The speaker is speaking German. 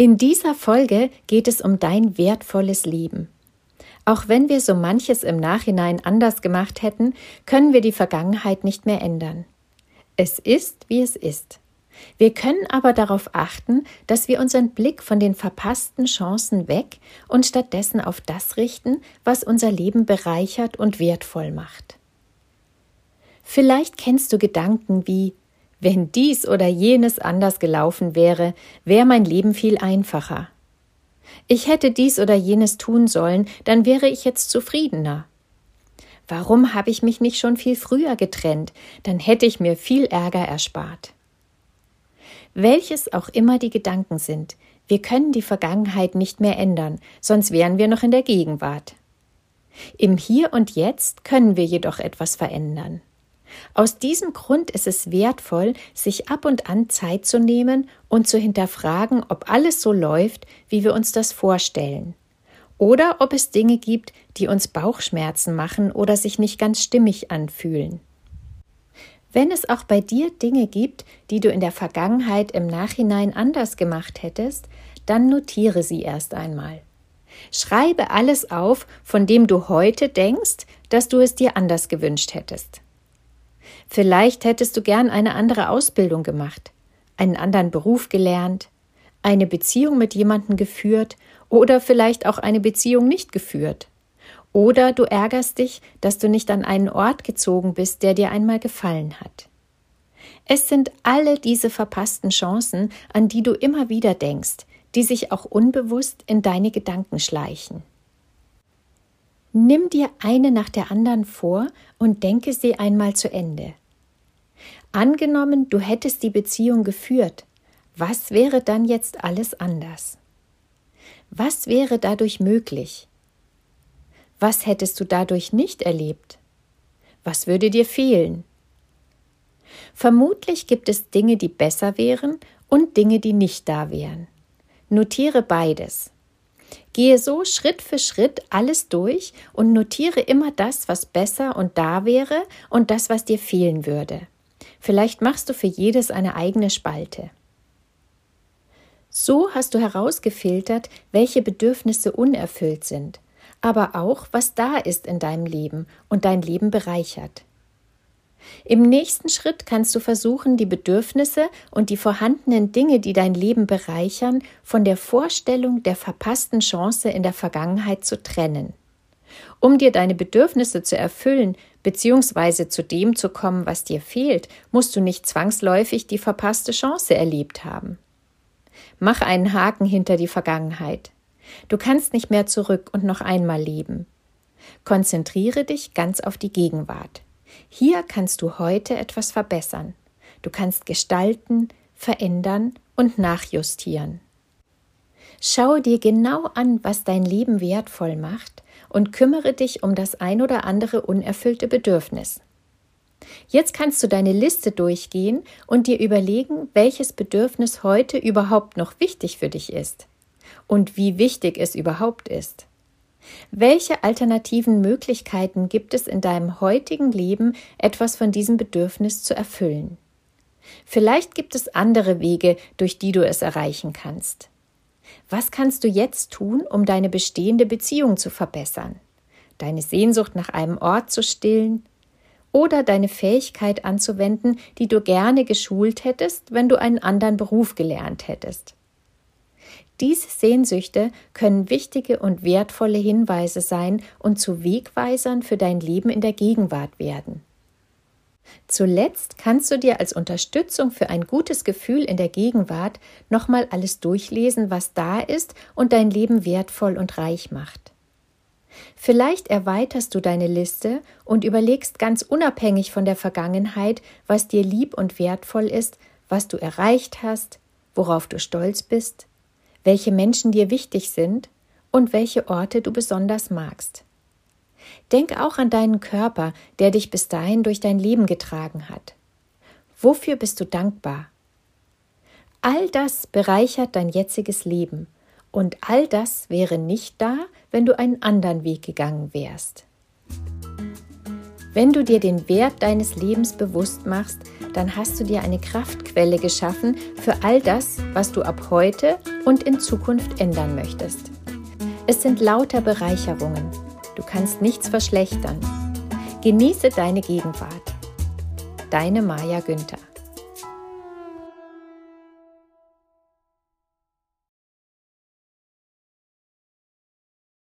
In dieser Folge geht es um dein wertvolles Leben. Auch wenn wir so manches im Nachhinein anders gemacht hätten, können wir die Vergangenheit nicht mehr ändern. Es ist, wie es ist. Wir können aber darauf achten, dass wir unseren Blick von den verpassten Chancen weg und stattdessen auf das richten, was unser Leben bereichert und wertvoll macht. Vielleicht kennst du Gedanken wie wenn dies oder jenes anders gelaufen wäre, wäre mein Leben viel einfacher. Ich hätte dies oder jenes tun sollen, dann wäre ich jetzt zufriedener. Warum habe ich mich nicht schon viel früher getrennt? Dann hätte ich mir viel Ärger erspart. Welches auch immer die Gedanken sind, wir können die Vergangenheit nicht mehr ändern, sonst wären wir noch in der Gegenwart. Im Hier und Jetzt können wir jedoch etwas verändern. Aus diesem Grund ist es wertvoll, sich ab und an Zeit zu nehmen und zu hinterfragen, ob alles so läuft, wie wir uns das vorstellen. Oder ob es Dinge gibt, die uns Bauchschmerzen machen oder sich nicht ganz stimmig anfühlen. Wenn es auch bei dir Dinge gibt, die du in der Vergangenheit im Nachhinein anders gemacht hättest, dann notiere sie erst einmal. Schreibe alles auf, von dem du heute denkst, dass du es dir anders gewünscht hättest. Vielleicht hättest du gern eine andere Ausbildung gemacht, einen anderen Beruf gelernt, eine Beziehung mit jemandem geführt oder vielleicht auch eine Beziehung nicht geführt. Oder du ärgerst dich, dass du nicht an einen Ort gezogen bist, der dir einmal gefallen hat. Es sind alle diese verpassten Chancen, an die du immer wieder denkst, die sich auch unbewusst in deine Gedanken schleichen. Nimm dir eine nach der anderen vor und denke sie einmal zu Ende. Angenommen, du hättest die Beziehung geführt, was wäre dann jetzt alles anders? Was wäre dadurch möglich? Was hättest du dadurch nicht erlebt? Was würde dir fehlen? Vermutlich gibt es Dinge, die besser wären und Dinge, die nicht da wären. Notiere beides. Gehe so Schritt für Schritt alles durch und notiere immer das, was besser und da wäre und das, was dir fehlen würde. Vielleicht machst du für jedes eine eigene Spalte. So hast du herausgefiltert, welche Bedürfnisse unerfüllt sind, aber auch, was da ist in deinem Leben und dein Leben bereichert. Im nächsten Schritt kannst du versuchen, die Bedürfnisse und die vorhandenen Dinge, die dein Leben bereichern, von der Vorstellung der verpassten Chance in der Vergangenheit zu trennen. Um dir deine Bedürfnisse zu erfüllen, beziehungsweise zu dem zu kommen, was dir fehlt, musst du nicht zwangsläufig die verpasste Chance erlebt haben. Mach einen Haken hinter die Vergangenheit. Du kannst nicht mehr zurück und noch einmal leben. Konzentriere dich ganz auf die Gegenwart. Hier kannst du heute etwas verbessern. Du kannst gestalten, verändern und nachjustieren. Schau dir genau an, was dein Leben wertvoll macht und kümmere dich um das ein oder andere unerfüllte Bedürfnis. Jetzt kannst du deine Liste durchgehen und dir überlegen, welches Bedürfnis heute überhaupt noch wichtig für dich ist und wie wichtig es überhaupt ist. Welche alternativen Möglichkeiten gibt es in deinem heutigen Leben, etwas von diesem Bedürfnis zu erfüllen? Vielleicht gibt es andere Wege, durch die du es erreichen kannst. Was kannst du jetzt tun, um deine bestehende Beziehung zu verbessern? Deine Sehnsucht nach einem Ort zu stillen? Oder deine Fähigkeit anzuwenden, die du gerne geschult hättest, wenn du einen anderen Beruf gelernt hättest? Diese Sehnsüchte können wichtige und wertvolle Hinweise sein und zu Wegweisern für dein Leben in der Gegenwart werden. Zuletzt kannst du dir als Unterstützung für ein gutes Gefühl in der Gegenwart nochmal alles durchlesen, was da ist und dein Leben wertvoll und reich macht. Vielleicht erweiterst du deine Liste und überlegst ganz unabhängig von der Vergangenheit, was dir lieb und wertvoll ist, was du erreicht hast, worauf du stolz bist, welche Menschen dir wichtig sind und welche Orte du besonders magst. Denk auch an deinen Körper, der dich bis dahin durch dein Leben getragen hat. Wofür bist du dankbar? All das bereichert dein jetziges Leben, und all das wäre nicht da, wenn du einen anderen Weg gegangen wärst. Wenn du dir den Wert deines Lebens bewusst machst, dann hast du dir eine Kraftquelle geschaffen für all das, was du ab heute und in Zukunft ändern möchtest. Es sind lauter Bereicherungen. Du kannst nichts verschlechtern. Genieße deine Gegenwart. Deine Maja Günther